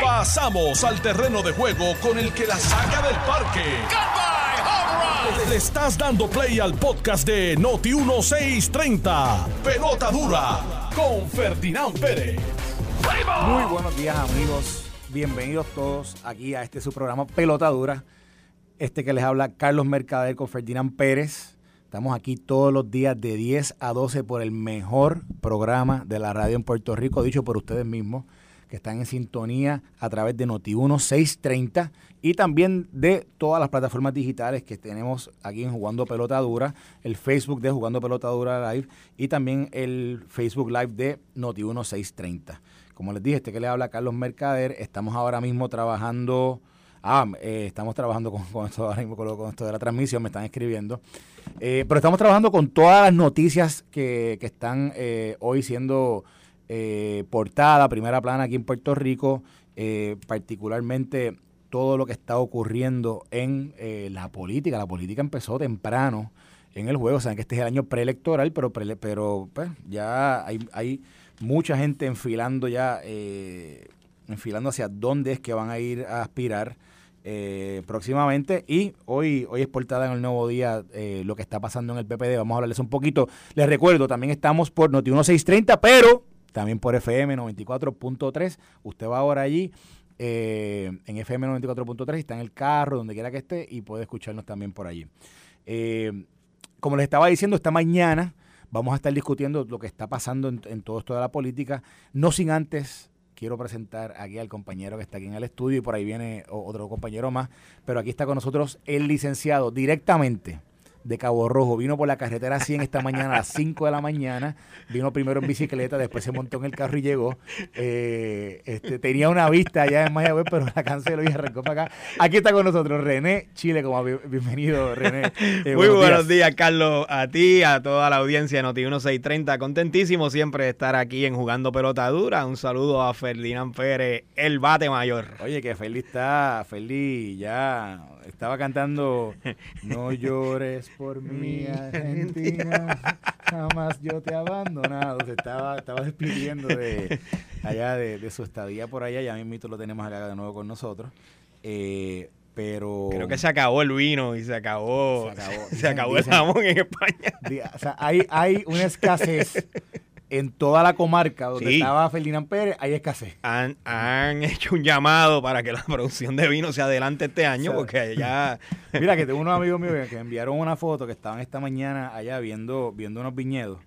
Pasamos al terreno de juego con el que la saca del parque. Le estás dando play al podcast de Noti 1630. Pelota dura con Ferdinand Pérez. Muy buenos días amigos, bienvenidos todos aquí a este su programa Pelota Dura. Este que les habla Carlos Mercader con Ferdinand Pérez. Estamos aquí todos los días de 10 a 12 por el mejor programa de la radio en Puerto Rico, dicho por ustedes mismos, que están en sintonía a través de Noti1 630 y también de todas las plataformas digitales que tenemos aquí en Jugando Pelota Dura, el Facebook de Jugando Pelota Dura Live y también el Facebook Live de Noti1 630. Como les dije, este que le habla Carlos Mercader, estamos ahora mismo trabajando Ah, eh, estamos trabajando con, con, esto de la transmisión, me están escribiendo. Eh, pero estamos trabajando con todas las noticias que, que están eh, hoy siendo portada, primera plana aquí en Puerto Rico, particularmente todo lo que está ocurriendo en la política. La política empezó temprano en el juego, saben que este es el año preelectoral, pero, pero pues, ya hay, hay mucha gente enfilando ya, enfilando hacia dónde es que van a ir a aspirar eh, próximamente. Y hoy, hoy es portada en el nuevo día eh, lo que está pasando en el PPD. Vamos a hablarles un poquito. Les recuerdo, también estamos por Noti 1630, pero también por FM 94.3. Usted va ahora allí. Eh, en FM 94.3 está en el carro, donde quiera que esté, y puede escucharnos también por allí. como les estaba diciendo, esta mañana vamos a estar discutiendo lo que está pasando en, en todo esto de la política, no sin antes quiero presentar aquí al compañero que está aquí en el estudio y por ahí viene otro compañero más, pero aquí está con nosotros el licenciado directamente de Cabo Rojo. Vino por la carretera 100 esta mañana a las 5 de la mañana. Vino primero en bicicleta, después se montó en el carro y llegó. Eh, este, tenía una vista allá en Mayagüez, pero la canceló y arrancó para acá. Aquí está con nosotros René Chile. Como bienvenido, René. Eh, Muy buenos, días. Carlos. A ti, a toda la audiencia de Noti 1630. Contentísimo siempre de estar aquí en Jugando Pelota Dura. Un saludo a Ferdinand Pérez, el bate mayor. Oye, que feliz está, feliz ya. Estaba cantando No llores por mi Argentina, jamás yo te he abandonado. Se estaba, estaba despidiendo de allá de, su estadía por allá, ya mismo lo tenemos acá de nuevo con nosotros. Eh, pero creo que se acabó el vino y se acabó se acabó, el jamón en España. O sea, hay, hay una escasez en toda la comarca donde estaba Ferdinand Pérez hay escasez. Han, hecho un llamado para que la producción de vino se adelante este año, porque ya... Mira, que tengo unos amigos míos que enviaron una foto que estaban esta mañana allá viendo, viendo unos viñedos.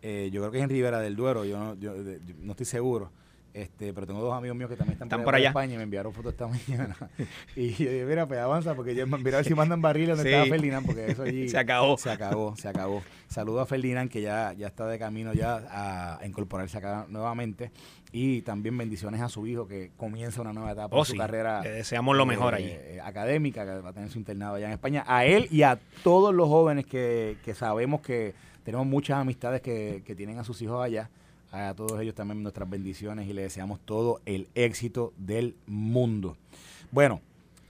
Eh, yo creo que es en Ribera del Duero, yo no, yo no estoy seguro este, pero tengo dos amigos míos que también están, por, allá. España y me enviaron fotos esta mañana. y yo dije, mira, pues avanza, porque yo mira a ver si mandan barriles donde estaba Ferdinand, porque eso allí se acabó. Se acabó, se acabó. Saludo a Ferdinand, que ya, ya está de camino ya a, incorporarse acá nuevamente. Y también bendiciones a su hijo, que comienza una nueva etapa oh, su carrera. Le deseamos lo mejor allí. Eh, académica, que va a tener su internado allá en España. A él y a todos los jóvenes que, que sabemos que tenemos muchas amistades que, que tienen a sus hijos allá a todos ellos también nuestras bendiciones y les deseamos todo el éxito del mundo. Bueno,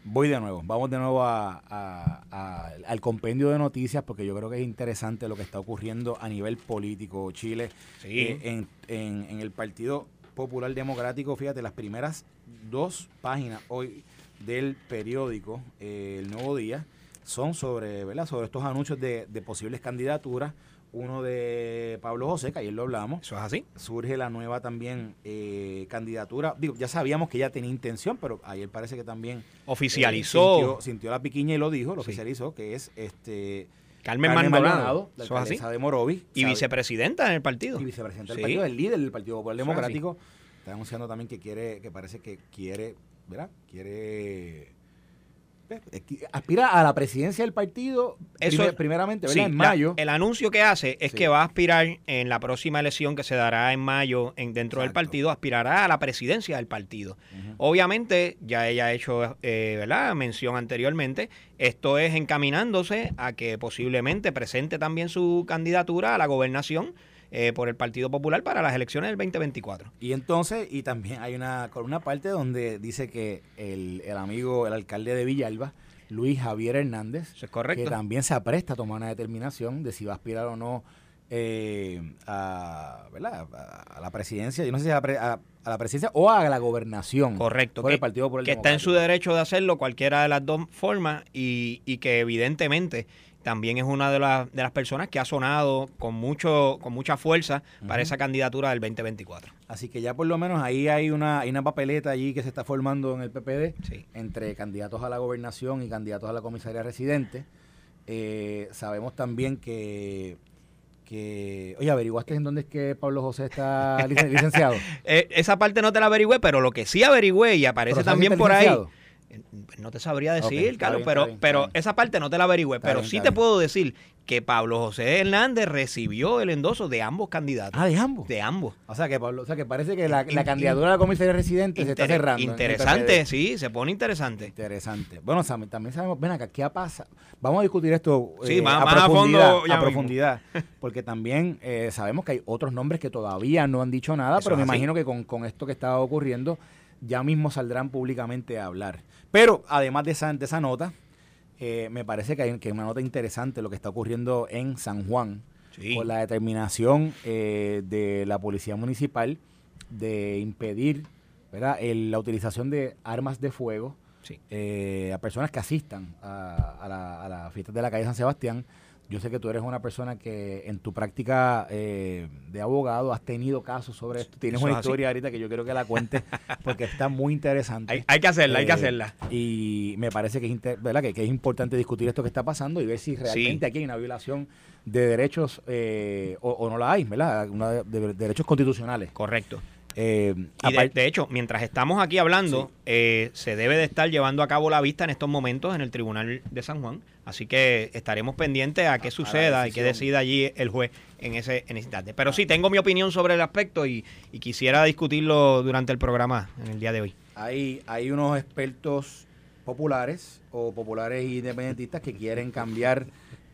voy de nuevo, vamos de nuevo al compendio de noticias porque yo creo que es interesante lo que está ocurriendo a nivel político. Chile, eh, en, el Partido Popular Democrático, fíjate, las primeras dos páginas hoy del periódico eh, El Nuevo Día son sobre, ¿verdad? sobre estos anuncios de, de posibles candidaturas uno de Pablo José, que ayer lo hablamos. Eso es así. Surge la nueva también eh, candidatura. Digo, ya sabíamos que ella tenía intención, pero ayer parece que también oficializó. Eh, sintió, la piquiña y lo dijo, lo oficializó, que es este Carmen, Maldonado, la de Morovis. Y vicepresidenta en el partido. Y vicepresidenta del partido, el líder del Partido Popular Democrático. Está anunciando también que quiere, que parece que quiere, ¿verdad? Quiere aspira a la presidencia del partido Eso, primeramente, en mayo. el anuncio que hace es que va a aspirar en la próxima elección que se dará en mayo en, dentro del partido, aspirará a la presidencia del partido. Obviamente, ya ella ha hecho eh, ¿verdad? mención anteriormente, esto es encaminándose a que posiblemente presente también su candidatura a la gobernación eh, por el Partido Popular para las elecciones del 2024. Y entonces, y también hay una, una parte donde dice que el, amigo, el alcalde de Villalba, Luis Javier Hernández, que también se apresta a tomar una determinación de si va a aspirar o no eh, a, a, la presidencia, yo no sé si a, a la presidencia o a la gobernación. Correcto. Por que, el Partido por el Que está en su derecho de hacerlo cualquiera de las dos formas y, y que evidentemente también es una de, de las personas que ha sonado con mucho con mucha fuerza para esa candidatura del 2024. Así que ya por lo menos ahí hay una, hay una papeleta allí que se está formando en el PPD entre candidatos a la gobernación y candidatos a la comisaría residente. Eh, sabemos también que que, oye, averiguaste en dónde es que Pablo José está licenciado. Eh, esa parte no te la averigüé, pero lo que sí averigüé y aparece también por ahí. No te sabría decir, Carlos, pero, pero esa parte no te la averigüé. pero sí te puedo decir que Pablo José Hernández recibió el endoso de ambos candidatos. Ah, de ambos. De ambos. O sea que Pablo, o sea que parece que la, candidatura a la comisaría residente se está cerrando. Interesante, sí, se pone interesante. Interesante. Bueno, también sabemos, ven acá, ¿qué pasa? Vamos a discutir esto eh, a, profundidad, a, profundidad porque también eh, sabemos que hay otros nombres que todavía no han dicho nada, pero me imagino que con, con esto que está ocurriendo ya mismo saldrán públicamente a hablar. Pero además de esa, de esa nota, eh, me parece que hay, que una nota interesante lo que está ocurriendo en San Juan, con la determinación eh, de la Policía Municipal de impedir la utilización de armas de fuego eh, a personas que asistan a, a, la, a las fiestas de la calle San Sebastián yo sé que tú eres una persona que en tu práctica eh, de abogado has tenido casos sobre esto. Tienes una historia ahorita que yo quiero que la cuentes porque está muy interesante. Hay, que hacerla, hay que eh, hacerla. Y me parece que es, ¿verdad? Que, es importante discutir esto que está pasando y ver si realmente aquí hay una violación de derechos eh, o, no la hay, ¿verdad? Una de derechos constitucionales. Correcto. Eh, de, hecho, mientras estamos aquí hablando, eh, se debe de estar llevando a cabo la vista en estos momentos en el Tribunal de San Juan. Así que estaremos pendientes a qué suceda y qué decida allí el juez en ese, en instante. Pero sí, tengo mi opinión sobre el aspecto y, quisiera discutirlo durante el programa en el día de hoy. Hay, hay unos expertos populares o populares independentistas que quieren cambiar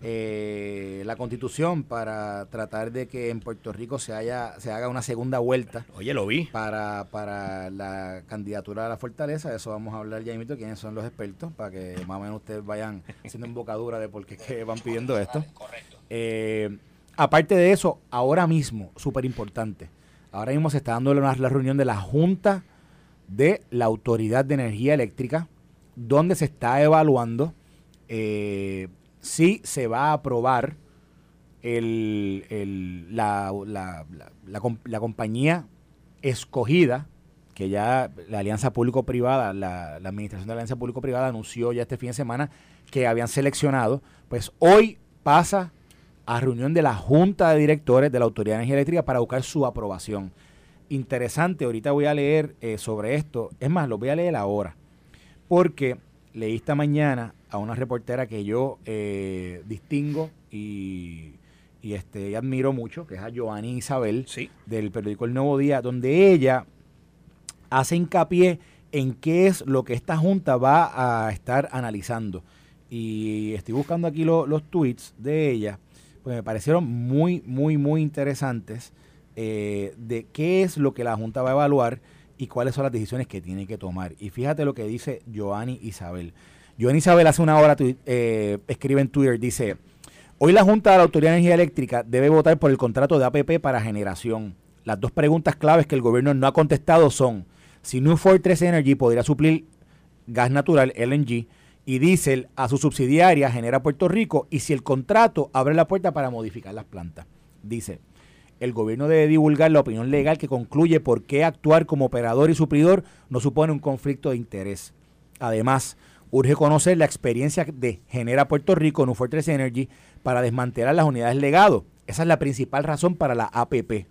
eh, la constitución para tratar de que en Puerto Rico se haya se haga una segunda vuelta. Oye, lo vi. Para, para la candidatura a la fortaleza. Eso vamos a hablar ya mismo quiénes son los expertos, para que más o menos ustedes vayan haciendo embocadura de por qué que van pidiendo esto. Eh, aparte de eso, ahora mismo, súper importante, ahora mismo se está dando la, la reunión de la Junta de la Autoridad de Energía Eléctrica, donde se está evaluando eh, si se va a aprobar el, el, la, la, la, compañía escogida, que ya la Alianza Público-Privada, la, Administración de la Alianza Público-Privada anunció ya este fin de semana que habían seleccionado, pues hoy pasa a reunión de la Junta de Directores de la Autoridad de Energía Eléctrica para buscar su aprobación. Interesante, ahorita voy a leer eh, sobre esto, es más, lo voy a leer ahora, porque leí esta mañana a una reportera que yo eh, distingo y, este, admiro mucho, que es a Joanny Isabel, del periódico El Nuevo Día, donde ella hace hincapié en qué es lo que esta junta va a estar analizando. Y estoy buscando aquí los tweets de ella, pues me parecieron muy, muy, muy interesantes eh, de qué es lo que la junta va a evaluar y cuáles son las decisiones que tiene que tomar. Y fíjate lo que dice Joanny Isabel. Joan Isabel hace una hora eh, escribe en Twitter, dice, hoy la Junta de la Autoridad de Energía Eléctrica debe votar por el contrato de APP para generación. Las dos preguntas claves que el gobierno no ha contestado son si New Fortress Energy podría suplir gas natural, LNG, y diésel a su subsidiaria Genera Puerto Rico y si el contrato abre la puerta para modificar las plantas. Dice, el gobierno debe divulgar la opinión legal que concluye por qué actuar como operador y suplidor no supone un conflicto de interés. Además, Urge conocer la experiencia de Genera Puerto Rico en Fortress Energy para desmantelar las unidades legado. Esa es la principal razón para la APP.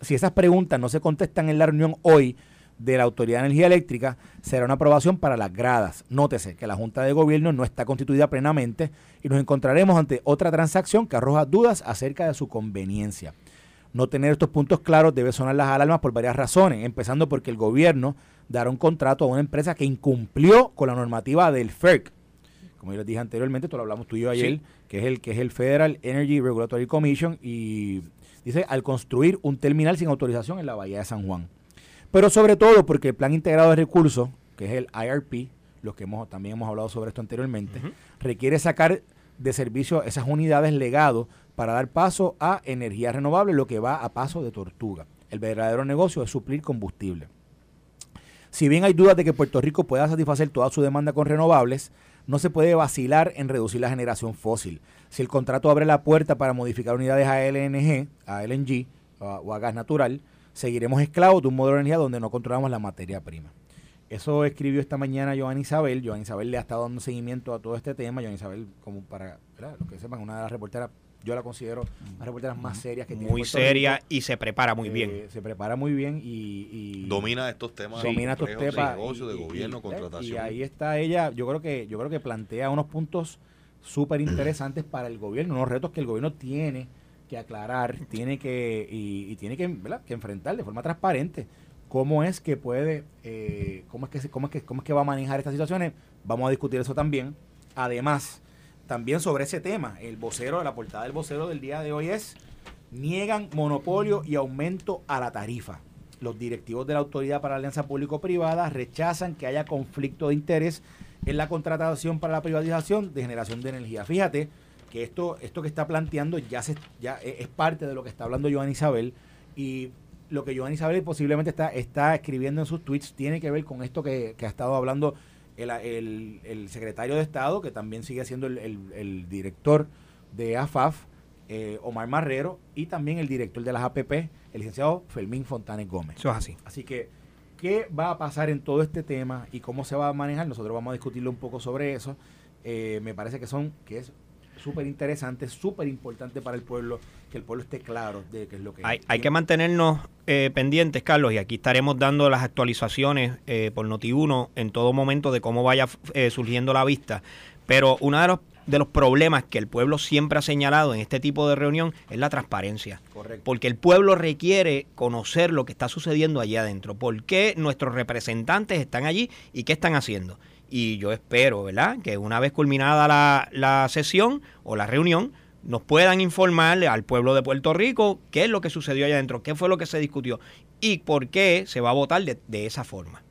Si esas preguntas no se contestan en la reunión hoy de la Autoridad de Energía Eléctrica, será una aprobación para las gradas. Nótese que la Junta de Gobierno no está constituida plenamente y nos encontraremos ante otra transacción que arroja dudas acerca de su conveniencia. No tener estos puntos claros debe sonar las alarmas por varias razones, empezando porque el gobierno dar un contrato a una empresa que incumplió con la normativa del FERC. Como yo les dije anteriormente, esto lo hablamos tú y yo ayer, que es el que es el Federal Energy Regulatory Commission y dice al construir un terminal sin autorización en la bahía de San Juan. Pero sobre todo porque el Plan Integrado de Recursos, que es el IRP, los que hemos, también hemos hablado sobre esto anteriormente, requiere sacar de servicio esas unidades legado para dar paso a energía renovable, lo que va a paso de tortuga. El verdadero negocio es suplir combustible. Si bien hay dudas de que Puerto Rico pueda satisfacer toda su demanda con renovables, no se puede vacilar en reducir la generación fósil. Si el contrato abre la puerta para modificar unidades a LNG, a LNG o a gas natural, seguiremos esclavos de un modelo de energía donde no controlamos la materia prima. Eso escribió esta mañana Joan Isabel. Joan Isabel le ha estado dando seguimiento a todo este tema. Joan Isabel, como para los que sepan, una de las reporteras, yo la considero las reporteras más serias que tiene. Muy seria y se prepara muy bien. Eh, se prepara muy bien y, domina estos temas. domina estos temas. De negocio, de gobierno, contratación. Y ahí está ella. Yo creo que yo creo que plantea unos puntos súper interesantes para el gobierno, unos retos que el gobierno tiene que aclarar, tiene que y, tiene que, que enfrentar de forma transparente cómo es que puede, eh, cómo, es que, cómo, es que, cómo es que va a manejar estas situaciones. Vamos a discutir eso también. Además, también sobre ese tema, el vocero, la portada del vocero del día de hoy es, niegan monopolio y aumento a la tarifa. Los directivos de la Autoridad para la Alianza Público-Privada rechazan que haya conflicto de interés en la contratación para la privatización de generación de energía. Fíjate que esto, esto que está planteando ya, se, ya es parte de lo que está hablando Joan Isabel y lo que Joan Isabel posiblemente está, está escribiendo en sus tweets tiene que ver con esto que, ha estado hablando el, secretario de Estado, que también sigue siendo el, director de AFAF, eh, Omar Marrero, y también el director de las APP, el licenciado Fermín Fontanes Gómez. Eso es así. Así que, ¿qué va a pasar en todo este tema y cómo se va a manejar? Nosotros vamos a discutirlo un poco sobre eso. Eh, me parece que son, que es súper interesante, súper importante para el pueblo, que el pueblo esté claro de qué es lo que hay. Hay que mantenernos eh, pendientes, Carlos, y aquí estaremos dando las actualizaciones eh, por Noti1 en todo momento de cómo vaya eh, surgiendo la vista. Pero uno de los, de los problemas que el pueblo siempre ha señalado en este tipo de reunión es la transparencia. Correcto. Porque el pueblo requiere conocer lo que está sucediendo allí adentro. ¿Por qué nuestros representantes están allí y qué están haciendo? y yo espero, ¿verdad?, que una vez culminada la, la sesión o la reunión, nos puedan informarle al pueblo de Puerto Rico qué es lo que sucedió allá adentro, qué fue lo que se discutió y por qué se va a votar de, esa forma.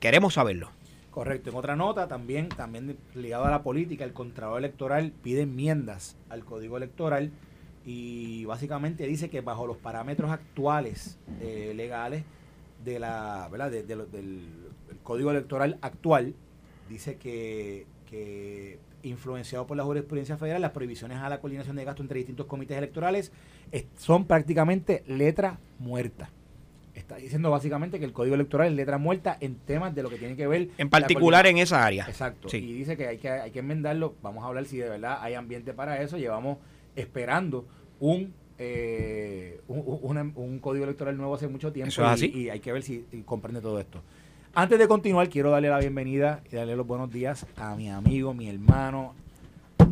queremos saberlo. Correcto. En otra nota, también, también ligado a la política, el Contralor Electoral pide enmiendas al Código Electoral y básicamente dice que bajo los parámetros actuales eh, legales de la, ¿verdad? del Código Electoral actual, dice que, influenciado por la jurisprudencia federal, las prohibiciones a la coordinación de gastos entre distintos comités electorales son prácticamente letra muerta. Está diciendo básicamente que el código electoral es letra muerta en temas de lo que tiene que ver. En particular en esa área. Exacto. Y dice que hay, que hay que enmendarlo. Vamos a hablar si de verdad hay ambiente para eso. Llevamos esperando un eh, un, código electoral nuevo hace mucho tiempo. Y, hay que ver si comprende todo esto. Antes de continuar, quiero darle la bienvenida y darle los buenos días a mi amigo, mi hermano,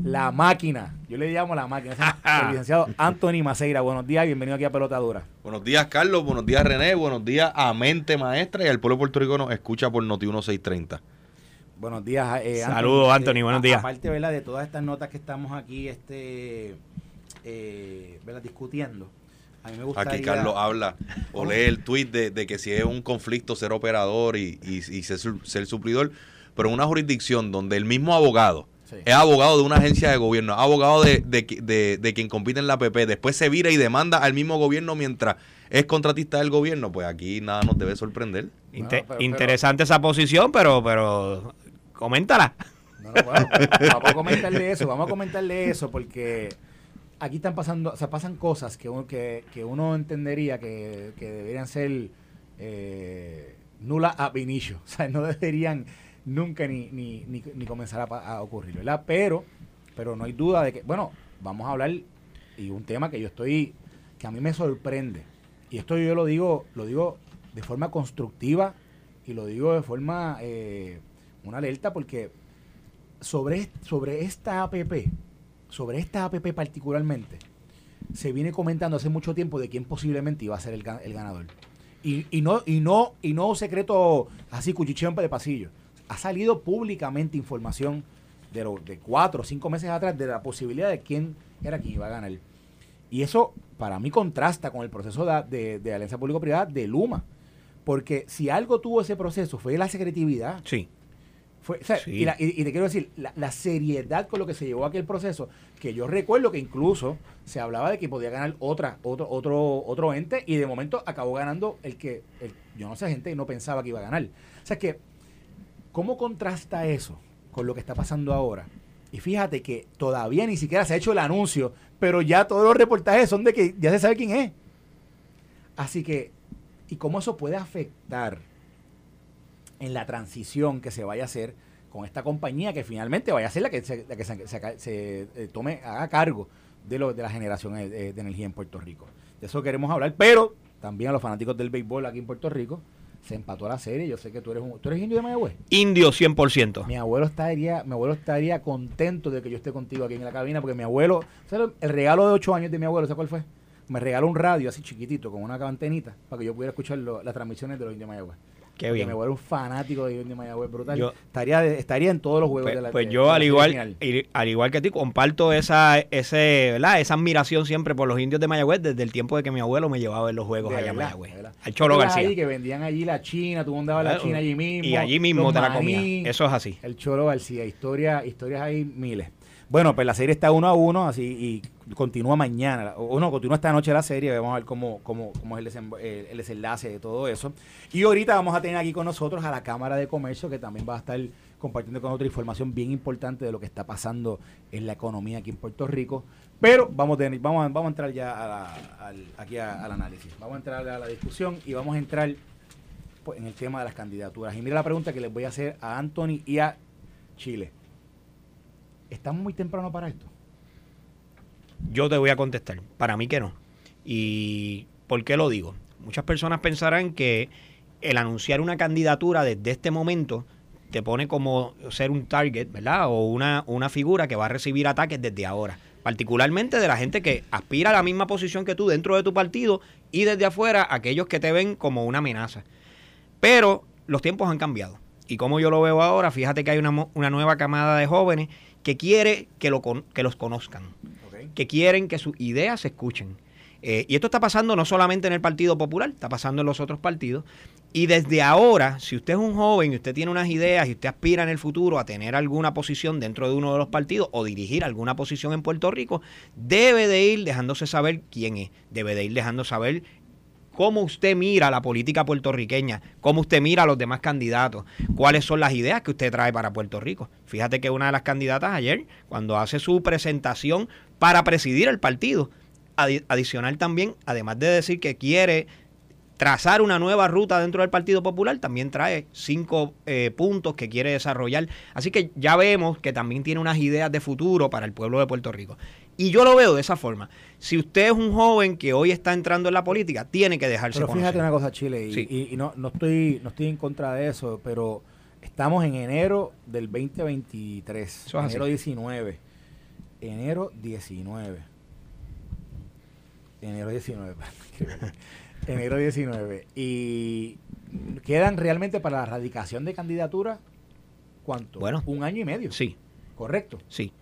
la máquina. Yo le llamo la máquina. el licenciado Anthony Maceira. Buenos días y bienvenido aquí a Pelotadura. Buenos días, Carlos. Buenos días, René. Buenos días a Mente Maestra y al pueblo puertorriqueño nos escucha por Noti 1630. Buenos días, eh, Saludos, Anthony. Eh, buenos días. Aparte, ¿verdad? De todas estas notas que estamos aquí este, eh, discutiendo Aquí Carlos habla o lee el tweet de, que si es un conflicto ser operador y, ser, suplidor, pero en una jurisdicción donde el mismo abogado es abogado de una agencia de gobierno, abogado de, quien compite en la PP, después se vira y demanda al mismo gobierno mientras es contratista del gobierno, pues aquí nada nos debe sorprender. interesante esa posición, pero, pero coméntala. vamos a comentarle eso, vamos a comentarle eso porque aquí están pasando, o sea, pasan cosas que uno, que, uno entendería que, deberían ser eh, nula ab inicio. O sea, no deberían nunca ni, ni, ni, comenzar a, ocurrir, ¿verdad? Pero, pero no hay duda de que, bueno, vamos a hablar y un tema que yo estoy, que a mí me sorprende. Y esto yo lo digo, lo digo de forma constructiva y lo digo de forma, eh, una alerta porque sobre, sobre esta APP, sobre esta APP particularmente, se viene comentando hace mucho tiempo de quién posiblemente iba a ser el, ganador. Y, y, no, y, no, y no secreto así, cuchicheo de pasillo. Ha salido públicamente información de, de cuatro o cinco meses atrás de la posibilidad de quién era quien iba a ganar. Y eso para mí contrasta con el proceso de, de, alianza público-privada de Luma. Porque si algo tuvo ese proceso fue la secretividad. Sí. Y, te quiero decir, la, seriedad con lo que se llevó aquel proceso, que yo recuerdo que incluso se hablaba de que podía ganar otra, otro, otro, otro ente, y de momento acabó ganando el que, yo no sé, gente no pensaba que iba a ganar. O sea que, ¿cómo contrasta eso con lo que está pasando ahora? Y fíjate que todavía ni siquiera se ha hecho el anuncio, pero ya todos los reportajes son de que ya se sabe quién es. Así que, ¿y cómo eso puede afectar en la transición que se vaya a hacer con esta compañía que finalmente vaya a ser la que se, que se, eh, tome, haga cargo de, lo, de la generación de, de energía en Puerto Rico? De eso queremos hablar, pero también a los fanáticos del béisbol aquí en Puerto Rico, se empató la serie. Yo sé que tú eres un, ¿tú eres indio de Mayagüez. Indio 100%. Mi abuelo estaría, mi abuelo estaría contento de que yo esté contigo aquí en la cabina porque mi abuelo, el regalo de 8 años de mi abuelo, ¿sabes cuál fue? Me regaló un radio así chiquitito con una antenita para que yo pudiera escuchar las transmisiones de los indios de Mayagüez. Qué bien. Me vuelvo un fanático de Indio Mayagüez brutal. estaría, estaría en todos los juegos pues, de la Pues yo, al igual, al igual que ti, comparto esa, ese, ¿verdad? esa admiración siempre por los indios de Mayagüez desde el tiempo de que mi abuelo me llevaba en los juegos allá en Mayagüez. Al Cholo García. Ahí, que vendían allí la China, tú andabas la China allí mismo. Y allí mismo te la comías. Eso es así. El Cholo García. Historia, historias ahí miles. Bueno, pues la serie está uno a uno, así, y continúa mañana, o no, continúa esta noche la serie, vamos a ver cómo, cómo, cómo es el, el, desenlace de todo eso. Y ahorita vamos a tener aquí con nosotros a la Cámara de Comercio, que también va a estar compartiendo con nosotros información bien importante de lo que está pasando en la economía aquí en Puerto Rico. Pero vamos a, vamos vamos a entrar ya aquí al análisis, vamos a entrar a la discusión y vamos a entrar pues, en el tema de las candidaturas. Y mira la pregunta que les voy a hacer a Anthony y a Chile. ¿Estamos muy temprano para esto? Yo te voy a contestar. Para mí que no. ¿Y por qué lo digo? Muchas personas pensarán que el anunciar una candidatura desde este momento te pone como ser un target, ¿verdad? O una, una figura que va a recibir ataques desde ahora. Particularmente de la gente que aspira a la misma posición que tú dentro de tu partido y desde afuera aquellos que te ven como una amenaza. Pero los tiempos han cambiado. Y como yo lo veo ahora, fíjate que hay una, una nueva camada de jóvenes que quiere que, lo, que los conozcan, que quieren que sus ideas se escuchen. Eh, y esto está pasando no solamente en el Partido Popular, está pasando en los otros partidos. Y desde ahora, si usted es un joven y usted tiene unas ideas y usted aspira en el futuro a tener alguna posición dentro de uno de los partidos o dirigir alguna posición en Puerto Rico, debe de ir dejándose saber quién es, debe de ir dejando saber cómo usted mira la política puertorriqueña, cómo usted mira a los demás candidatos, cuáles son las ideas que usted trae para Puerto Rico. Fíjate que una de las candidatas ayer, cuando hace su presentación para presidir el partido, adicional también, además de decir que quiere trazar una nueva ruta dentro del Partido Popular, también trae cinco eh, puntos que quiere desarrollar. Así que ya vemos que también tiene unas ideas de futuro para el pueblo de Puerto Rico. Y yo lo veo de esa forma. Si usted es un joven que hoy está entrando en la política, tiene que dejarse Pero fíjate una cosa, Chile, y, no, no, estoy, no estoy en contra de eso, pero estamos en enero del 2023, enero 19. Enero 19. Enero 19. enero 19. Y quedan realmente para la erradicación de candidatura, ¿cuánto? Bueno. Un año y medio. Sí. ¿Correcto? Sí.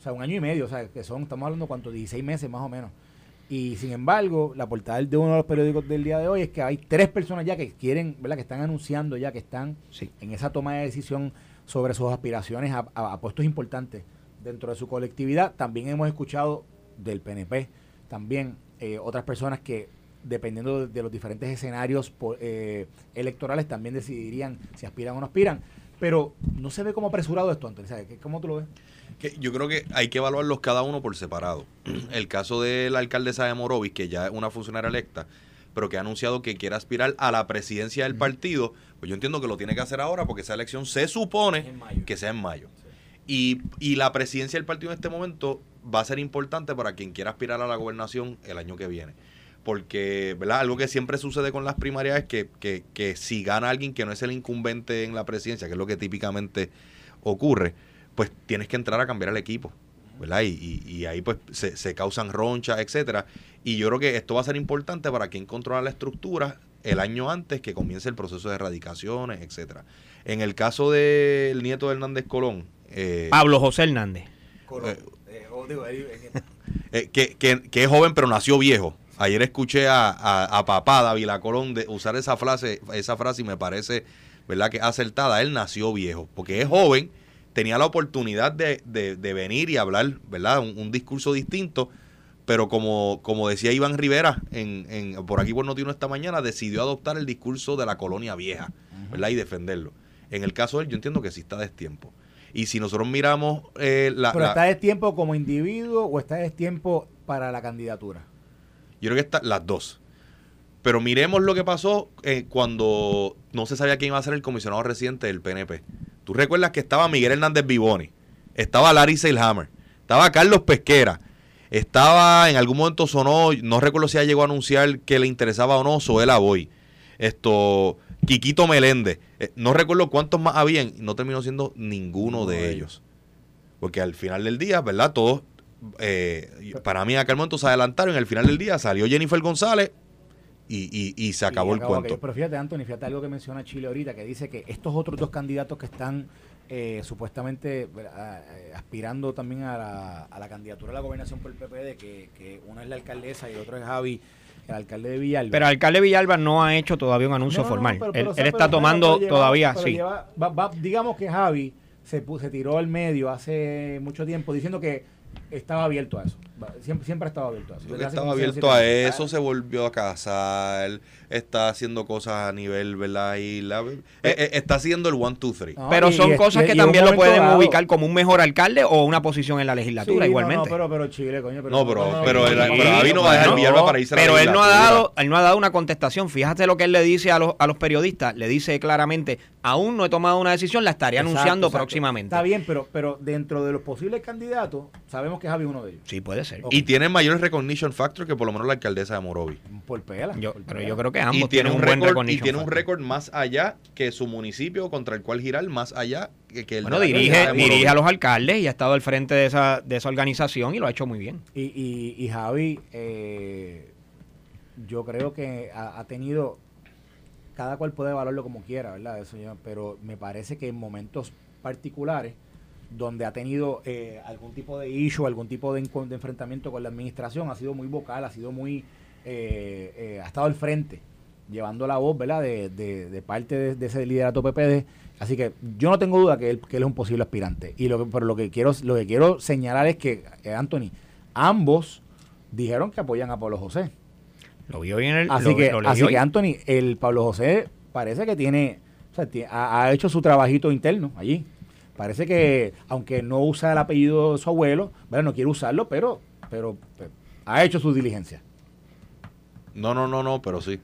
O sea, un año y medio, o sea, que son, estamos hablando, ¿cuánto? 16 meses más o menos. Y sin embargo, la portada de uno de los periódicos del día de hoy es que hay tres personas ya que quieren, ¿verdad? Que están anunciando ya que están en esa toma de decisión sobre sus aspiraciones a puestos importantes dentro de su colectividad. También hemos escuchado del PNP, también eh, otras personas que dependiendo de, los diferentes escenarios eh, electorales también decidirían si aspiran o no aspiran. Pero no se ve como apresurado esto, Antonio. ¿Cómo tú lo ves? Que yo creo que hay que evaluarlos cada uno por separado. El caso de la alcaldesa de Morovis, que ya es una funcionaria electa, pero que ha anunciado que quiere aspirar a la presidencia del partido, pues yo entiendo que lo tiene que hacer ahora porque esa elección se supone que sea en mayo. Y, y la presidencia del partido en este momento va a ser importante para quien quiera aspirar a la gobernación el año que viene. Porque, ¿verdad? Algo que siempre sucede con las primarias es que, que, que si gana alguien que no es el incumbente en la presidencia, que es lo que típicamente ocurre, pues tienes que entrar a cambiar el equipo. ¿verdad? Y, y, ahí pues se, se, causan ronchas, etcétera. Y yo creo que esto va a ser importante para quien controla la estructura el año antes que comience el proceso de erradicaciones, etcétera. En el caso del nieto de Hernández Colón. Eh, Pablo José Hernández. Eh, eh, que, que, que, es joven pero nació viejo. Ayer escuché a, a, papá David Colón de usar esa frase, esa frase y me parece, ¿verdad? Que acertada. Él nació viejo, porque es joven, tenía la oportunidad de, venir y hablar, ¿verdad? Un, discurso distinto, pero como, como decía Iván Rivera en, en, por aquí por Notino esta mañana, decidió adoptar el discurso de la colonia vieja, ¿verdad? Y defenderlo. En el caso de él, yo entiendo que sí está destiempo. Y si nosotros miramos eh, la... ¿Pero está destiempo como individuo o está destiempo para la candidatura? Yo creo que está las dos. Pero miremos lo que pasó eh, cuando no se sabía quién iba a ser el comisionado residente del PNP. Tú recuerdas que estaba Miguel Hernández Vivoni, estaba Larry Seilhammer, estaba Carlos Pesquera, estaba en algún momento sonó, no recuerdo si ya llegó a anunciar que le interesaba o no, Soela Boy, esto, Quiquito Meléndez, eh, no recuerdo cuántos más habían, no terminó siendo ninguno de ellos. Porque al final del día, ¿verdad? Todos eh, para mí en aquel momento se adelantaron. El final del día salió Jennifer González y, y, se acabó el cuento. Pero fíjate, Anthony, fíjate algo que menciona Chile ahorita, que dice que estos otros dos candidatos que están eh, supuestamente eh, aspirando también a la, a la, candidatura a la gobernación por el PPD, que, que una es la alcaldesa y el otro es Javi el alcalde de Villalba. Pero el alcalde Villalba no ha hecho todavía un anuncio formal. él, está tomando todavía, sí. digamos que Javi se, se tiró al medio hace mucho tiempo diciendo que estaba abierto a eso. Siempre, siempre ha estado abierto a eso. estaba abierto a eso, se volvió a casar, está haciendo cosas a nivel, ¿verdad? Y la, eh, eh, está haciendo el one, two, three. pero son cosas que también lo pueden ubicar como un mejor alcalde o una posición en la legislatura, igualmente. No, pero, pero Chile, coño. Pero, no, pero, pero, David no va a dejar Villalba para irse a Pero él no, ha dado, él no ha dado una contestación. Fíjate lo que él le dice a los, a los periodistas. Le dice claramente, aún no he tomado una decisión, la estaré anunciando próximamente. Está bien, pero, pero dentro de los posibles candidatos, sabemos que Javi es uno de ellos. Sí, puede ser. Y tiene mayor recognition factor que por lo menos la alcaldesa de Morovi. Por pela. pero yo creo que ambos tienen un, buen récord Y tiene un récord más allá que su municipio contra el cual girar, más allá que, el Bueno, dirige, dirige a los alcaldes y ha estado al frente de esa, de esa organización y lo ha hecho muy bien. Y, y, y Javi, eh, yo creo que ha, tenido cada cual puede valorarlo como quiera, ¿verdad? Eso pero me parece que en momentos particulares donde ha tenido eh, algún tipo de issue, algún tipo de, enfrentamiento con la administración, ha sido muy vocal, ha sido muy, eh, eh, ha estado al frente, llevando la voz, ¿verdad?, de, de, parte de, ese liderato PPD. Así que yo no tengo duda que él, que él es un posible aspirante. Y lo que, pero lo que quiero, lo que quiero señalar es que, Anthony, ambos dijeron que apoyan a Pablo José. Lo vio bien el Así que, así que Anthony, el Pablo José parece que tiene, o sea, ha hecho su trabajito interno allí. Parece que, aunque no usa el apellido de su abuelo, bueno, no quiere usarlo, pero, pero, ha hecho su diligencia. No, no, no, no, pero sí.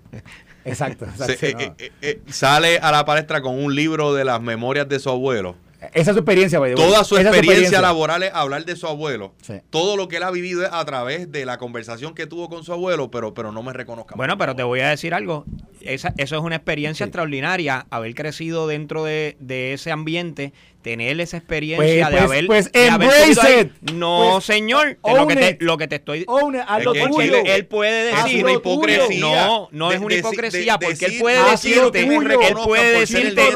Exacto. Eh, eh, eh, sale a la palestra con un libro de las memorias de su abuelo. Esa es su experiencia, Toda su experiencia, laboral es hablar de su abuelo. Todo lo que él ha vivido es a través de la conversación que tuvo con su abuelo, pero, pero no me reconozca. Bueno, pero te voy a decir algo. Esa, eso es una experiencia extraordinaria, haber crecido dentro de, de ese ambiente tener esa experiencia pues, de pues, haber. Pues embrace it. No, pues, señor. Lo que, te, lo que te estoy. Él, él, puede decir. una hipocresía. No, no es una hipocresía. porque él puede decirte. Él puede decirte.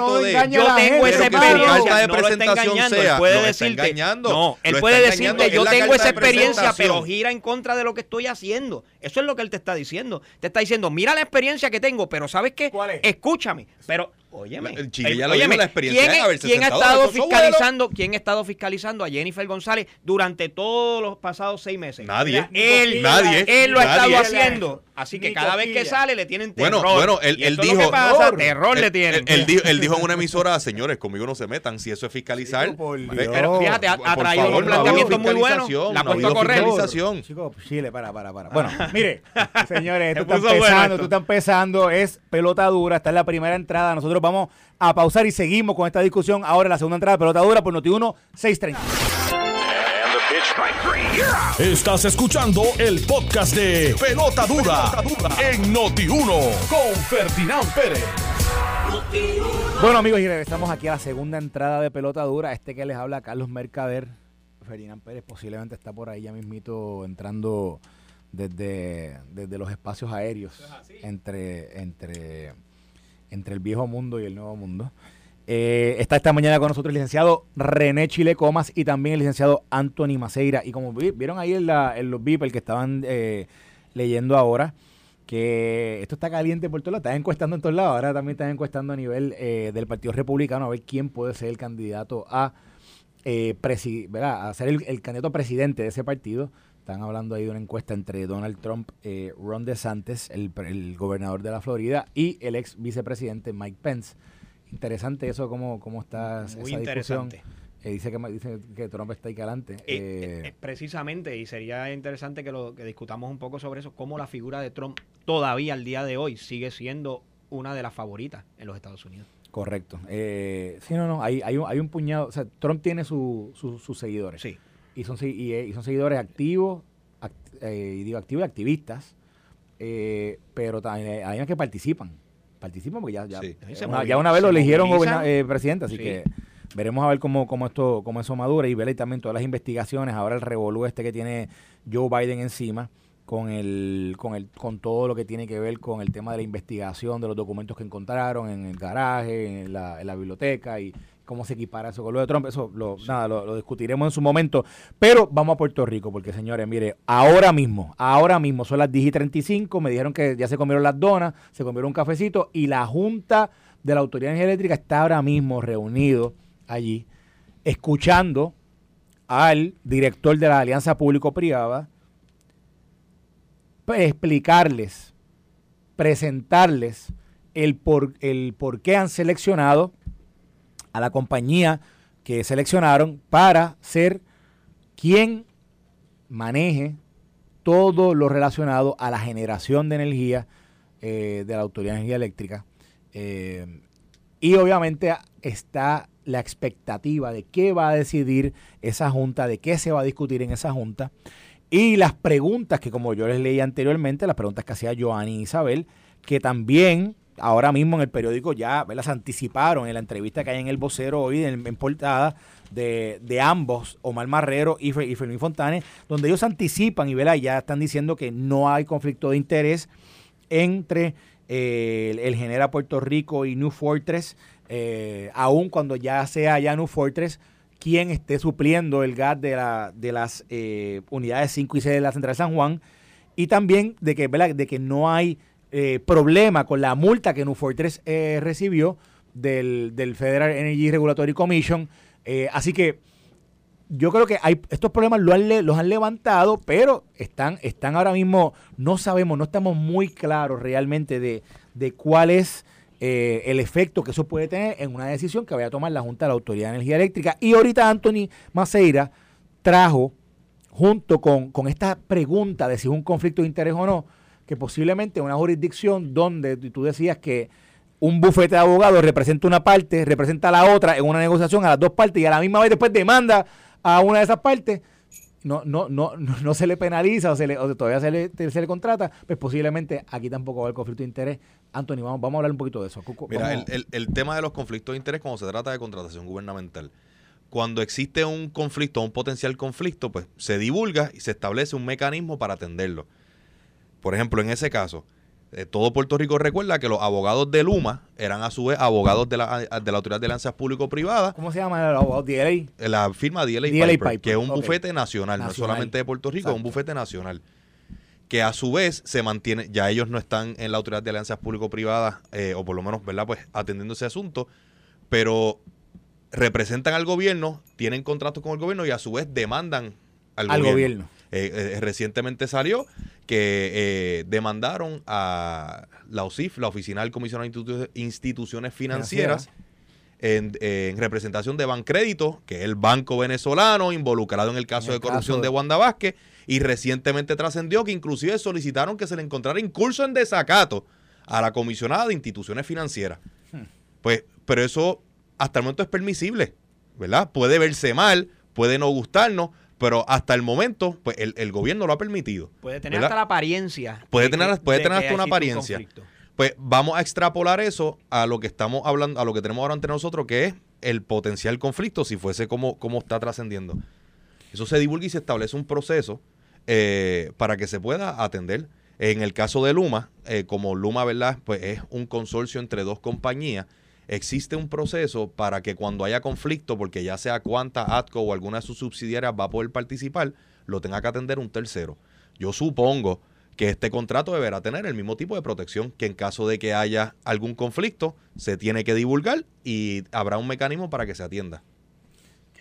Yo tengo esa experiencia. No lo está engañando. Él puede decirte. No, él puede decirte. Yo tengo esa experiencia, pero gira en contra de lo que estoy haciendo. Eso es lo que él te está diciendo. Te está diciendo, mira la experiencia que tengo, pero ¿sabes qué? Escúchame. Pero Óyeme, el Chile ya lo la experiencia ¿quién, ¿quién ha estado fiscalizando, ¿quién ha estado fiscalizando a Jennifer González durante todos los pasados seis meses? Nadie. él, nadie. Él lo ha estado haciendo. Así que cada vez que sale le tienen terror. Bueno, bueno, él, él dijo. Pasa, terror le tienen. Él, dijo, él dijo en una emisora, señores, conmigo no se metan, si eso es fiscalizar. pero fíjate, ha, traído unos planteamientos muy buenos. La ha puesto a correr. Chicos, Chile, para, para, para. Bueno, mire, señores, tú estás empezando, tú estás empezando, es pelota dura, está en la primera entrada. Nosotros vamos a pausar y seguimos con esta discusión. Ahora la segunda entrada de pelota dura por Noti1 630. Estás escuchando el podcast de Pelota Dura, en Noti1 con Ferdinand Pérez. Bueno amigos y regresamos aquí a la segunda entrada de Pelota Dura. Este que les habla Carlos Mercader. Ferdinand Pérez posiblemente está por ahí ya mismito entrando desde, desde los espacios aéreos entre, entre entre el viejo mundo y el nuevo mundo. Eh, está esta mañana con nosotros el licenciado René Chile Comas y también el licenciado Anthony Maceira. Y como vieron ahí en, la, en los VIP, el que estaban eh, leyendo ahora que esto está caliente por todos lados, están encuestando en todos lados, ahora también están encuestando a nivel eh, del Partido Republicano a ver quién puede ser el candidato a, eh, a ser el, candidato presidente de ese partido. Están hablando ahí de una encuesta entre Donald Trump, eh, Ron DeSantis, el, el gobernador de la Florida, y el ex vicepresidente Mike Pence. Interesante eso, cómo, cómo está Muy esa discusión. Eh, dice, que, dice que Trump está ahí adelante. Eh, eh, precisamente, y sería interesante que lo que discutamos un poco sobre eso, cómo la figura de Trump todavía al día de hoy sigue siendo una de las favoritas en los Estados Unidos. Correcto. sí, no, no, hay, hay, un, hay un puñado, o sea, Trump tiene sus seguidores. Sí. Y son, y, son seguidores activos, y digo activos y activistas, pero también hay unos que participan. Participan porque ya, ya, una, ya una, vez lo eligieron presidente, así que veremos a ver cómo, cómo esto cómo eso madura y ver también todas las investigaciones ahora el revolú este que tiene Joe Biden encima con el con el con todo lo que tiene que ver con el tema de la investigación de los documentos que encontraron en el garaje en la, en la biblioteca y cómo se equipara eso con lo de Trump eso lo, nada lo, discutiremos en su momento. Pero vamos a Puerto Rico porque señores mire ahora mismo ahora mismo son las 10 y 35 me dijeron que ya se comieron las donas se comieron un cafecito y la junta de la autoridad eléctrica está ahora mismo reunido allí, escuchando al director de la Alianza Público-Privada pues, explicarles, presentarles el por, el por qué han seleccionado a la compañía que seleccionaron para ser quien maneje todo lo relacionado a la generación de energía eh, de la Autoridad de Energía Eléctrica. Eh, y obviamente está la expectativa de qué va a decidir esa junta, de qué se va a discutir en esa junta. Y las preguntas que, como yo les leí anteriormente, las preguntas que hacía Joanny y Isabel, que también ahora mismo en el periódico ya las anticiparon en la entrevista que hay en el vocero hoy en, portada de, ambos, Omar Marrero y, y Fermín Fontanes, donde ellos anticipan y ya están diciendo que no hay conflicto de interés entre eh, el, Genera Puerto Rico y New Fortress eh, aun cuando ya sea ya New Fortress quien esté supliendo el gas de, la, de las eh, unidades 5 y 6 de la Central de San Juan, y también de que, de que no hay eh, problema con la multa que New Fortress recibió del, Federal Energy Regulatory Commission. así que yo creo que hay, estos problemas lo los han levantado, pero están, están ahora mismo, no sabemos, no estamos muy claros realmente de, de cuál es eh, el efecto que eso puede tener en una decisión que vaya a tomar la Junta de la Autoridad de Energía Eléctrica. Y ahorita Anthony Maceira trajo, junto con, esta pregunta de si es un conflicto de interés o no, que posiblemente una jurisdicción donde tú decías que un bufete de abogados representa una parte, representa a la otra en una negociación a las dos partes y a la misma vez después demanda a una de esas partes, no, no, no, no, se le penaliza o, se le, o todavía se le, se le contrata, pues posiblemente aquí tampoco va a haber conflicto de interés. Anthony, vamos, vamos a hablar un poquito de eso. Mira, el, el, tema de los conflictos de interés cuando se trata de contratación gubernamental. Cuando existe un conflicto, un potencial conflicto, pues se divulga y se establece un mecanismo para atenderlo. Por ejemplo, en ese caso, eh, todo Puerto Rico recuerda que los abogados de Luma eran a su vez abogados de la, de la Autoridad de Alianzas Público-Privadas. ¿Cómo se llama el abogado? DLA. La firma DLA, Piper, que es un bufete nacional, no solamente de Puerto Rico, es un bufete nacional. Que a su vez se mantiene, ya ellos no están en la Autoridad de Alianzas Público-Privadas, eh, o por lo menos, ¿verdad? Pues atendiendo ese asunto, pero representan al gobierno, tienen contratos con el gobierno y a su vez demandan al, gobierno. Eh, recientemente salió que eh, demandaron a la OSIF, la Oficina del Comisionado de Instituciones Financieras, en, representación de Bancrédito, que es el banco venezolano involucrado en el caso de corrupción de Wanda Vázquez, y recientemente trascendió que inclusive solicitaron que se le encontrara incurso en desacato a la comisionada de instituciones financieras. Hmm. Pues, pero eso hasta el momento es permisible, ¿verdad? Puede verse mal, puede no gustarnos, pero hasta el momento, pues el, gobierno lo ha permitido. Puede tener hasta la apariencia. Puede tener, puede tener hasta una apariencia. Pues vamos a extrapolar eso a lo que estamos hablando, a lo que tenemos ahora entre nosotros, que es el potencial conflicto, si fuese como, como está trascendiendo. Eso se divulga y se establece un proceso eh, para que se pueda atender. En el caso de Luma, eh, como Luma, ¿verdad? Pues es un consorcio entre dos compañías existe un proceso para que cuando haya conflicto, porque ya sea Cuanta, ATCO o alguna de sus subsidiarias va a poder participar, lo tenga que atender un tercero. Yo supongo que este contrato deberá tener el mismo tipo de protección que en caso de que haya algún conflicto se tiene que divulgar y habrá un mecanismo para que se atienda.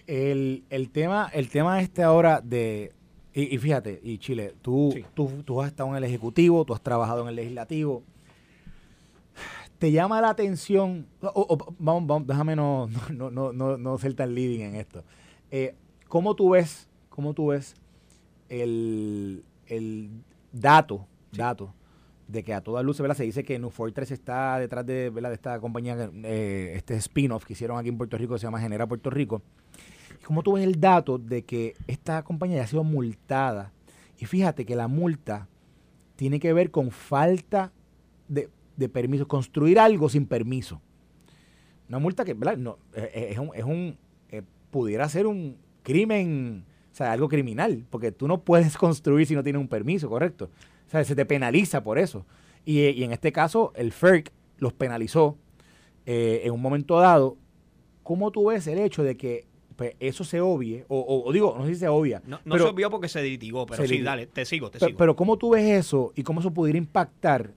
El, tema, el tema este ahora de, y, fíjate, y Chile, tú, tú, tú has estado en el Ejecutivo, tú has trabajado en el Legislativo, ¿te llama la atención, vamos, vamos, déjame no, no, no, no, no ser tan leading en esto, eh, ¿cómo tú ves, cómo tú ves el, el dato, dato de que a todas luces se dice que Nu Fortress está detrás de, de esta compañía, eh, este spin-off que hicieron aquí en Puerto Rico que se llama Genera Puerto Rico. Y como tú ves el dato de que esta compañía ya ha sido multada, y fíjate que la multa tiene que ver con falta de, de permiso, construir algo sin permiso. Una multa que ¿verdad? No, eh, eh, es un, es un pudiera ser un crimen sea, algo criminal, porque tú no puedes construir si no tienes un permiso, ¿correcto? O sea, se te penaliza por eso. Y, en este caso, el FERC los penalizó eh, en un momento dado. ¿Cómo tú ves el hecho de que pues, eso se obvie? O, digo, no sé si se obvia. No, se obvió porque se litigó, pero sí, dale, te sigo, te pero, sigo. Pero ¿cómo tú ves eso y cómo eso pudiera impactar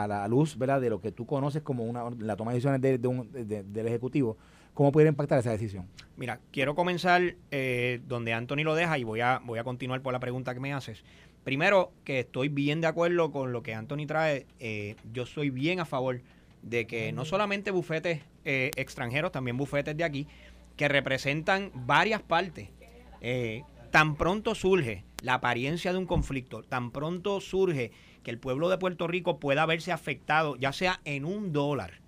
a la luz, ¿verdad? De lo que tú conoces como una, la toma de decisiones del Ejecutivo ¿Cómo pudiera impactar esa decisión? Mira, quiero comenzar eh, donde Anthony lo deja y voy a, voy a continuar por la pregunta que me haces. Primero, que estoy bien de acuerdo con lo que Anthony trae. Eh, yo soy bien a favor de que no solamente bufetes eh, extranjeros, también bufetes de aquí, que representan varias partes. tan pronto surge la apariencia de un conflicto, tan pronto surge que el pueblo de Puerto Rico pueda verse afectado, ya sea en un dólar,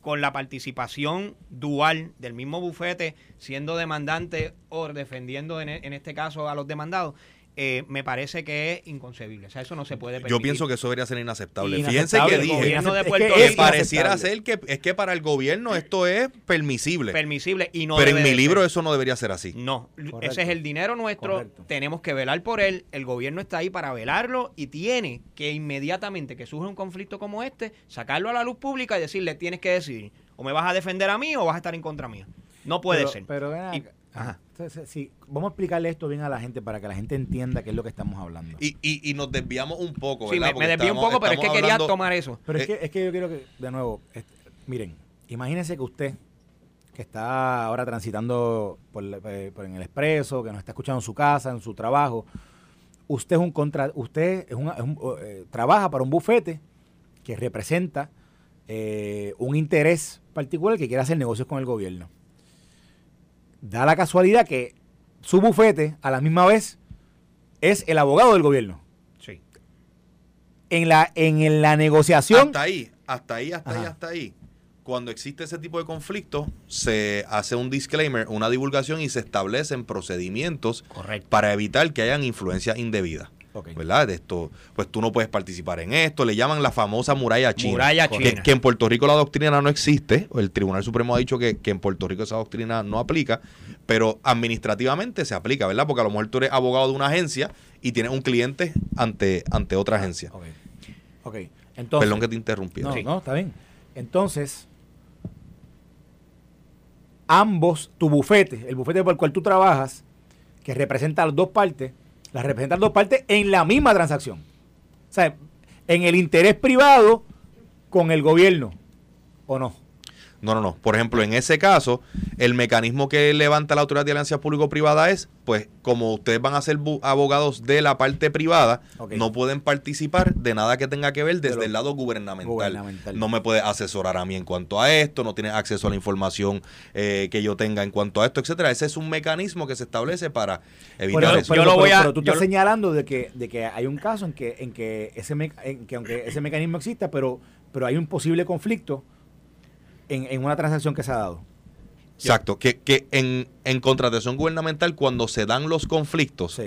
con la participación dual del mismo bufete, siendo demandante o defendiendo en, e, en este caso a los demandados, eh, me parece que es inconcebible. O sea, eso no se puede permitir. Yo pienso que eso debería ser inaceptable. Fíjense que dije que, pareciera ser que es que para el gobierno esto es permisible. Permisible y no Pero en mi libro eso no debería ser así. No, ese es el dinero nuestro, tenemos que velar por él, el gobierno está ahí para velarlo y tiene que inmediatamente que surja un conflicto como este, sacarlo a la luz pública y decirle, tienes que decidir, o me vas a defender a mí o vas a estar en contra mía. No puede ser. Pero Ajá. Sí, vamos a explicarle esto bien a la gente para que la gente entienda qué es lo que estamos hablando. Y, y, nos desviamos un poco, ¿verdad? Sí, me, desvío un poco, pero es que quería tomar eso. Pero es, que, es que yo quiero que, de nuevo, miren, imagínense que usted, que está ahora transitando por, eh, en el expreso, que nos está escuchando en su casa, en su trabajo, usted es un contra, usted es un, eh, trabaja para un bufete que representa eh, un interés particular que quiere hacer negocios con el gobierno da la casualidad que su bufete a la misma vez es el abogado del gobierno. Sí. En la, en la negociación. Hasta ahí, hasta ahí, hasta ahí, hasta ahí. Cuando existe ese tipo de conflicto, se hace un disclaimer, una divulgación y se establecen procedimientos para evitar que hayan influencia indebida. ¿Verdad? De esto, pues tú no puedes participar en esto. Le llaman la famosa muralla china. Muralla china. Que, en Puerto Rico la doctrina no existe. El Tribunal Supremo ha dicho que, en Puerto Rico esa doctrina no aplica, pero administrativamente se aplica, ¿verdad? Porque a lo mejor tú eres abogado de una agencia y tienes un cliente ante, ante otra agencia. Ok. Entonces, Perdón que te interrumpí. No, no, está bien. Entonces, ambos, tu bufete, el bufete por el cual tú trabajas, que representa las dos partes, las representan dos partes en la misma transacción. O sea, en el interés privado con el gobierno, ¿o no? No, no, no. Por ejemplo, en ese caso, el mecanismo que levanta la Autoridad de Alianzas Público-Privada es, pues, como ustedes van a ser abogados de la parte privada, no pueden participar de nada que tenga que ver desde el lado gubernamental. No me puede asesorar a mí en cuanto a esto, no tiene acceso a la información eh, que yo tenga en cuanto a esto, etcétera. Ese es un mecanismo que se establece para evitar eso. Pero, pero, tú estás señalando de que, de que hay un caso en que, en que ese en que aunque ese mecanismo exista, pero, pero hay un posible conflicto en, una transacción que se ha dado. Exacto, que, que en, en, contratación gubernamental cuando se dan los conflictos,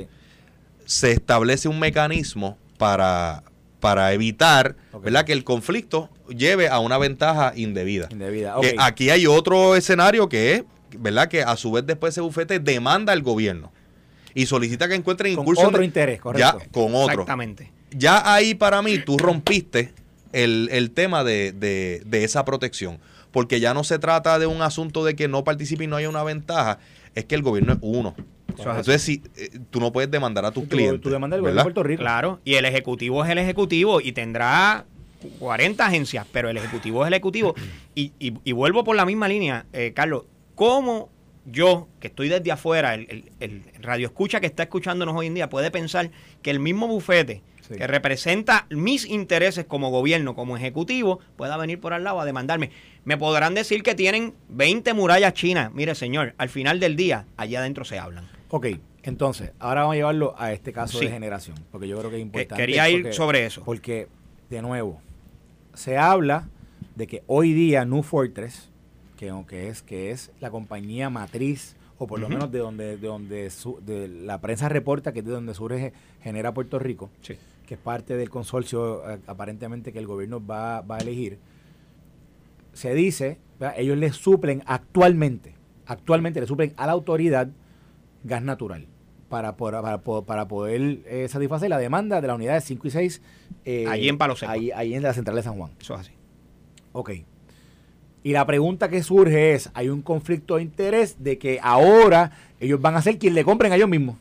se establece un mecanismo para, para evitar ¿verdad? que el conflicto lleve a una ventaja indebida. indebida. aquí hay otro escenario que es ¿verdad? que a su vez después ese bufete demanda al gobierno y solicita que encuentren con otro interés, correcto. Ya, con otro. Exactamente. Ya ahí para mí tú rompiste el, el tema de, de, de esa protección porque ya no se trata de un asunto de que no participe y no haya una ventaja, es que el gobierno es uno. Entonces, si eh, tú no puedes demandar a tus clientes. Tú demandas al gobierno de Puerto Rico. Claro, y el ejecutivo es el ejecutivo y tendrá 40 agencias, pero el ejecutivo es el ejecutivo. Y, y, vuelvo por la misma línea, eh, Carlos, ¿cómo yo, que estoy desde afuera, el, el, radio escucha que está escuchándonos hoy en día, puede pensar que el mismo bufete que representa mis intereses como gobierno, como ejecutivo, pueda venir por al lado a demandarme. Me podrán decir que tienen 20 murallas chinas. Mire, señor, al final del día, allá adentro se hablan. Ok, entonces, ahora vamos a llevarlo a este caso de generación, porque yo creo que es importante. Quería ir sobre eso. Porque, de nuevo, se habla de que hoy día New Fortress, que aunque es, que es la compañía matriz, o por lo menos de donde, de donde de la prensa reporta que es de donde surge Genera Puerto Rico, que es parte del consorcio eh, aparentemente que el gobierno va, va a elegir, se dice, ellos le suplen actualmente, actualmente le suplen a la autoridad gas natural para, para, para, poder eh, satisfacer la demanda de las unidades 5 y 6. Eh, ahí en Palo Seco. Ahí, ahí, en la central de San Juan. Eso es así. Ok. Y la pregunta que surge es, ¿hay un conflicto de interés de que ahora ellos van a ser quien le compren a ellos mismos?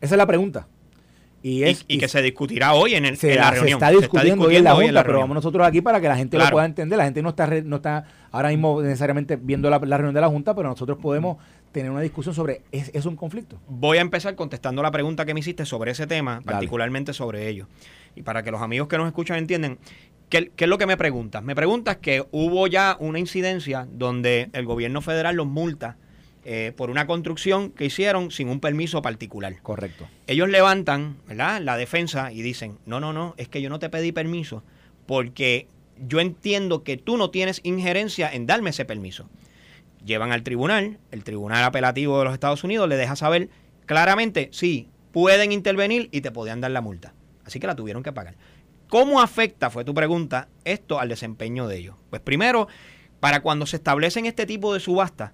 Esa es la pregunta. Y, es, y, que se discutirá hoy en, el, se, la reunión. Se está discutiendo, hoy en la Junta, pero vamos nosotros aquí para que la gente lo pueda entender. La gente no está, no está ahora mismo necesariamente viendo la, la, reunión de la Junta, pero nosotros podemos tener una discusión sobre, ¿es, ¿es, un conflicto? Voy a empezar contestando la pregunta que me hiciste sobre ese tema, particularmente sobre ello. Y para que los amigos que nos escuchan entiendan, ¿qué, ¿qué, es lo que me preguntas? Me preguntas que hubo ya una incidencia donde el gobierno federal los multa eh, por una construcción que hicieron sin un permiso particular. Correcto. Ellos levantan ¿verdad? la defensa y dicen, no, no, no, es que yo no te pedí permiso porque yo entiendo que tú no tienes injerencia en darme ese permiso llevan al tribunal, el tribunal apelativo de los Estados Unidos le deja saber claramente, sí, pueden intervenir y te podían dar la multa. Así que la tuvieron que pagar. ¿Cómo afecta, fue tu pregunta, esto al desempeño de ellos? Pues primero, para cuando se establecen este tipo de subastas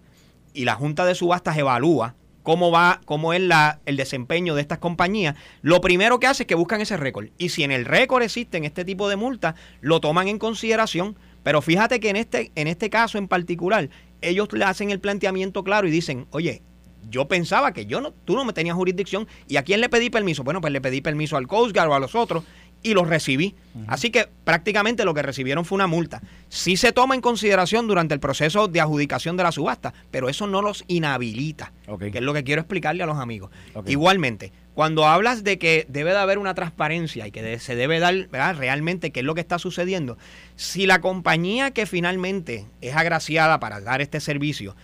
y la Junta de Subastas evalúa cómo va, cómo es la, el desempeño de estas compañías, lo primero que hace es que buscan ese récord. Y si en el récord existen este tipo de multas, lo toman en consideración. Pero fíjate que en este, en este caso en particular, ellos le hacen el planteamiento claro y dicen, oye, yo pensaba que yo no, tú no me tenías jurisdicción y a quién le pedí permiso. Bueno, pues le pedí permiso al Coast Guard o a los otros y los recibí. Así que prácticamente lo que recibieron fue una multa. Sí se toma en consideración durante el proceso de adjudicación de la subasta, pero eso no los inhabilita, que es lo que quiero explicarle a los amigos. Igualmente, cuando hablas de que debe de haber una transparencia y que se debe dar realmente qué es lo que está sucediendo, si la compañía que finalmente es agraciada para dar este servicio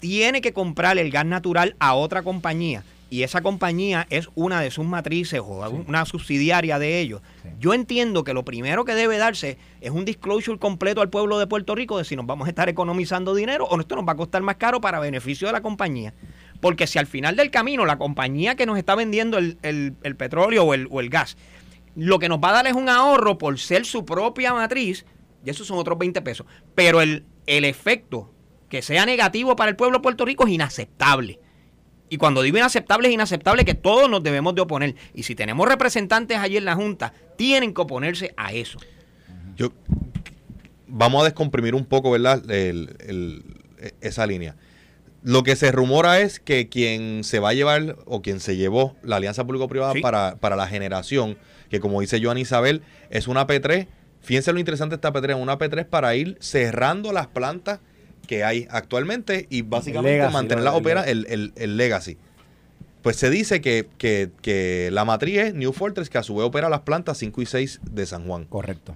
tiene que comprar el gas natural a otra compañía y esa compañía es una de sus matrices o una subsidiaria de ellos, yo entiendo que lo primero que debe darse es un disclosure completo al pueblo de Puerto Rico de si nos vamos a estar economizando dinero o esto nos va a costar más caro para beneficio de la compañía. Porque si al final del camino la compañía que nos está vendiendo el, petróleo o el, o el, gas, lo que nos va a dar es un ahorro por ser su propia matriz, y esos son otros 20 pesos. Pero el, el efecto que sea negativo para el pueblo de Puerto Rico es inaceptable. Y cuando digo inaceptable, es inaceptable que todos nos debemos de oponer. Y si tenemos representantes allí en la Junta, tienen que oponerse a eso. Yo, vamos a descomprimir un poco, ¿verdad? esa línea. Lo que se rumora es que quien se va a llevar o quien se llevó la alianza público-privada para, para la generación, que como dice Joan Isabel, es una P3. Fíjense lo interesante de esta P3, una P3 para ir cerrando las plantas que hay actualmente y básicamente mantener la ópera, el, el, legacy. Pues se dice que, que, la matriz es New Fortress, que a su vez opera las plantas 5 y 6 de San Juan. Correcto.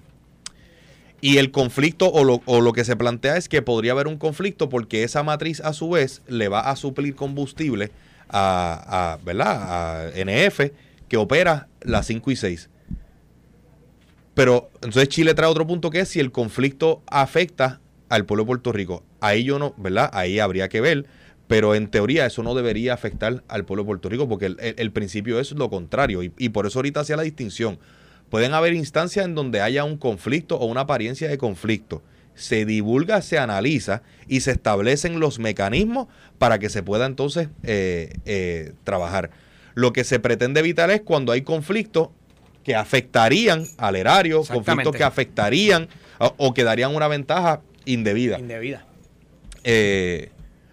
Y el conflicto o lo, o lo, que se plantea es que podría haber un conflicto porque esa matriz a su vez le va a suplir combustible a, a, ¿verdad? a NF que opera las 5 y 6. Pero entonces Chile trae otro punto que es si el conflicto afecta al pueblo de Puerto Rico. Ahí yo no, ¿verdad? Ahí habría que ver. Pero en teoría eso no debería afectar al pueblo de Puerto Rico porque el, principio es lo contrario. Y, y por eso ahorita hacía la distinción Pueden haber instancias en donde haya un conflicto o una apariencia de conflicto. Se divulga, se analiza y se establecen los mecanismos para que se pueda entonces eh, eh, trabajar. Lo que se pretende evitar es cuando hay conflictos que afectarían al erario, conflictos que afectarían o, que darían una ventaja indebida. Indebida. Eh,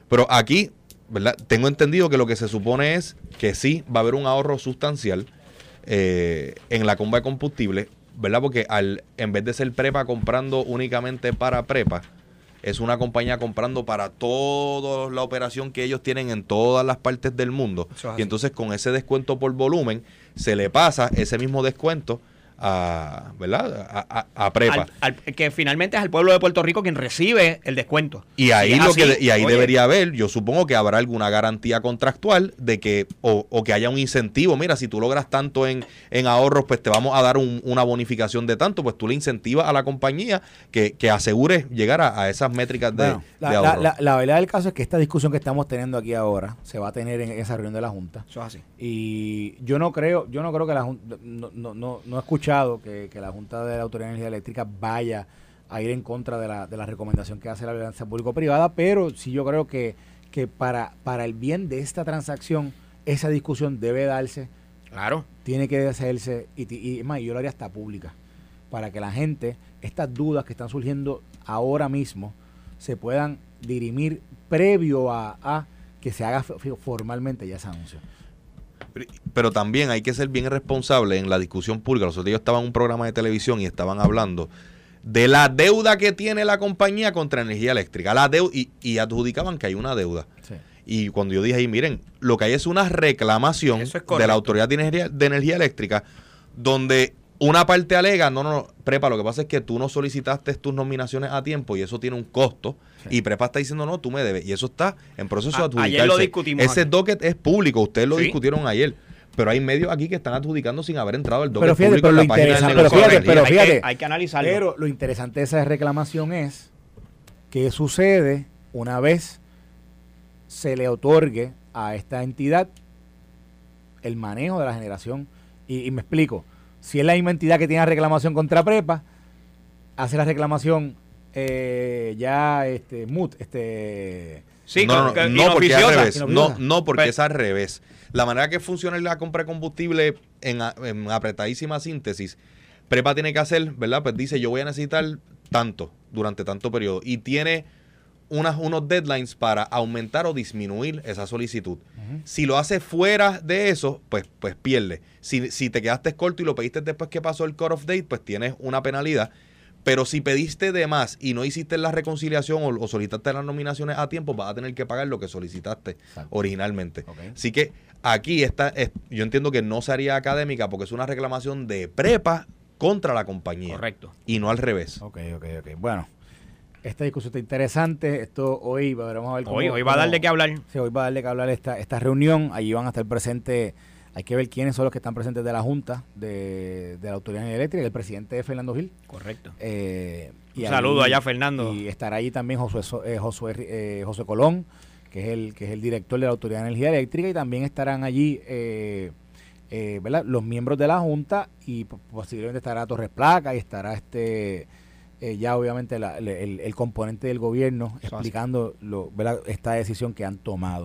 pero aquí ¿verdad? Tengo entendido que lo que se supone es que sí va a haber un ahorro sustancial eh, en la comba de combustible, ¿verdad? Porque al, en vez de ser prepa comprando únicamente para prepa, es una compañía comprando para toda la operación que ellos tienen en todas las partes del mundo. Y entonces con ese descuento por volumen se le pasa ese mismo descuento a, ¿verdad? A, prepa. que finalmente es al pueblo de Puerto Rico quien recibe el descuento. Y ahí, lo que, y ahí debería haber, yo supongo que habrá alguna garantía contractual de que, o, que haya un incentivo. Mira, si tú logras tanto en, en ahorros, pues te vamos a dar una bonificación de tanto, pues tú le incentivas a la compañía que, que asegure llegar a, esas métricas de, la, ahorro. La, verdad del caso es que esta discusión que estamos teniendo aquí ahora se va a tener en esa reunión de la Junta. Eso es así. Y yo no creo, yo no creo que la Junta, no, no, no, no que, la Junta de la Autoridad de Energía Eléctrica vaya a ir en contra de la, de la recomendación que hace la alianza público-privada, pero sí yo creo que, que para, para el bien de esta transacción, esa discusión debe darse. Claro. Tiene que hacerse, y, y, más, yo lo haría hasta pública, para que la gente, estas dudas que están surgiendo ahora mismo, se puedan dirimir previo a, a que se haga formalmente ya ese anuncio. Pero también hay que ser bien responsable en la discusión pública. Los otros días estaba en un programa de televisión y estaban hablando de la deuda que tiene la compañía contra energía eléctrica. La deuda, y, adjudicaban que hay una deuda. Y cuando yo dije ahí, miren, lo que hay es una reclamación de la Autoridad de Energía, de Energía Eléctrica donde una parte alega, no, no, Prepa, lo que pasa es que tú no solicitaste tus nominaciones a tiempo y eso tiene un costo. Y Prepa está diciendo, no, tú me debes. Y eso está en proceso de adjudicarse. Ayer lo discutimos. Ese docket es público, ustedes lo discutieron ayer. Pero hay medios aquí que están adjudicando sin haber entrado el docket público en la página del Pero fíjate, pero fíjate, hay, que, analizarlo. Pero lo interesante de esa reclamación es qué sucede una vez se le otorgue a esta entidad el manejo de la generación. y me explico si es la misma entidad que tiene la reclamación contra Prepa, hace la reclamación eh, ya este mut este sí, no, no, no, porque es al revés no, no porque pues es al revés. La manera que funciona la compra de combustible en, apretadísima síntesis. Prepa tiene que hacer verdad pues dice yo voy a necesitar tanto durante tanto periodo y tiene unas, unos deadlines para aumentar o disminuir esa solicitud. Si lo hace fuera de eso, pues, pues pierde. Si, si te quedaste corto y lo pediste después que pasó el cut of date, pues tienes una penalidad. Pero si pediste de más y no hiciste la reconciliación o, solicitaste las nominaciones a tiempo, vas a tener que pagar lo que solicitaste originalmente. Así que aquí está, yo entiendo que no sería académica porque es una reclamación de prepa contra la compañía. Correcto. Y no al revés. Ok, ok, ok. Bueno, esta discusión está interesante. Esto hoy vamos a ver cómo, hoy, hoy va a darle que hablar. Sí, hoy va a darle que hablar esta, esta reunión. Allí van a estar presentes. Hay que ver quiénes son los que están presentes de la Junta de, la Autoridad Eléctrica, el presidente de Fernando Gil. Correcto. Eh, Un saludo allá, Fernando. Y estará allí también Josué, eh, Josué, eh, José Colón, que es, el, que es el director de la Autoridad de Energía Eléctrica, y también estarán allí ¿verdad? los miembros de la Junta, y posiblemente estará Torres Placa y estará este eh, ya obviamente el, componente del gobierno explicando lo, esta decisión que han tomado.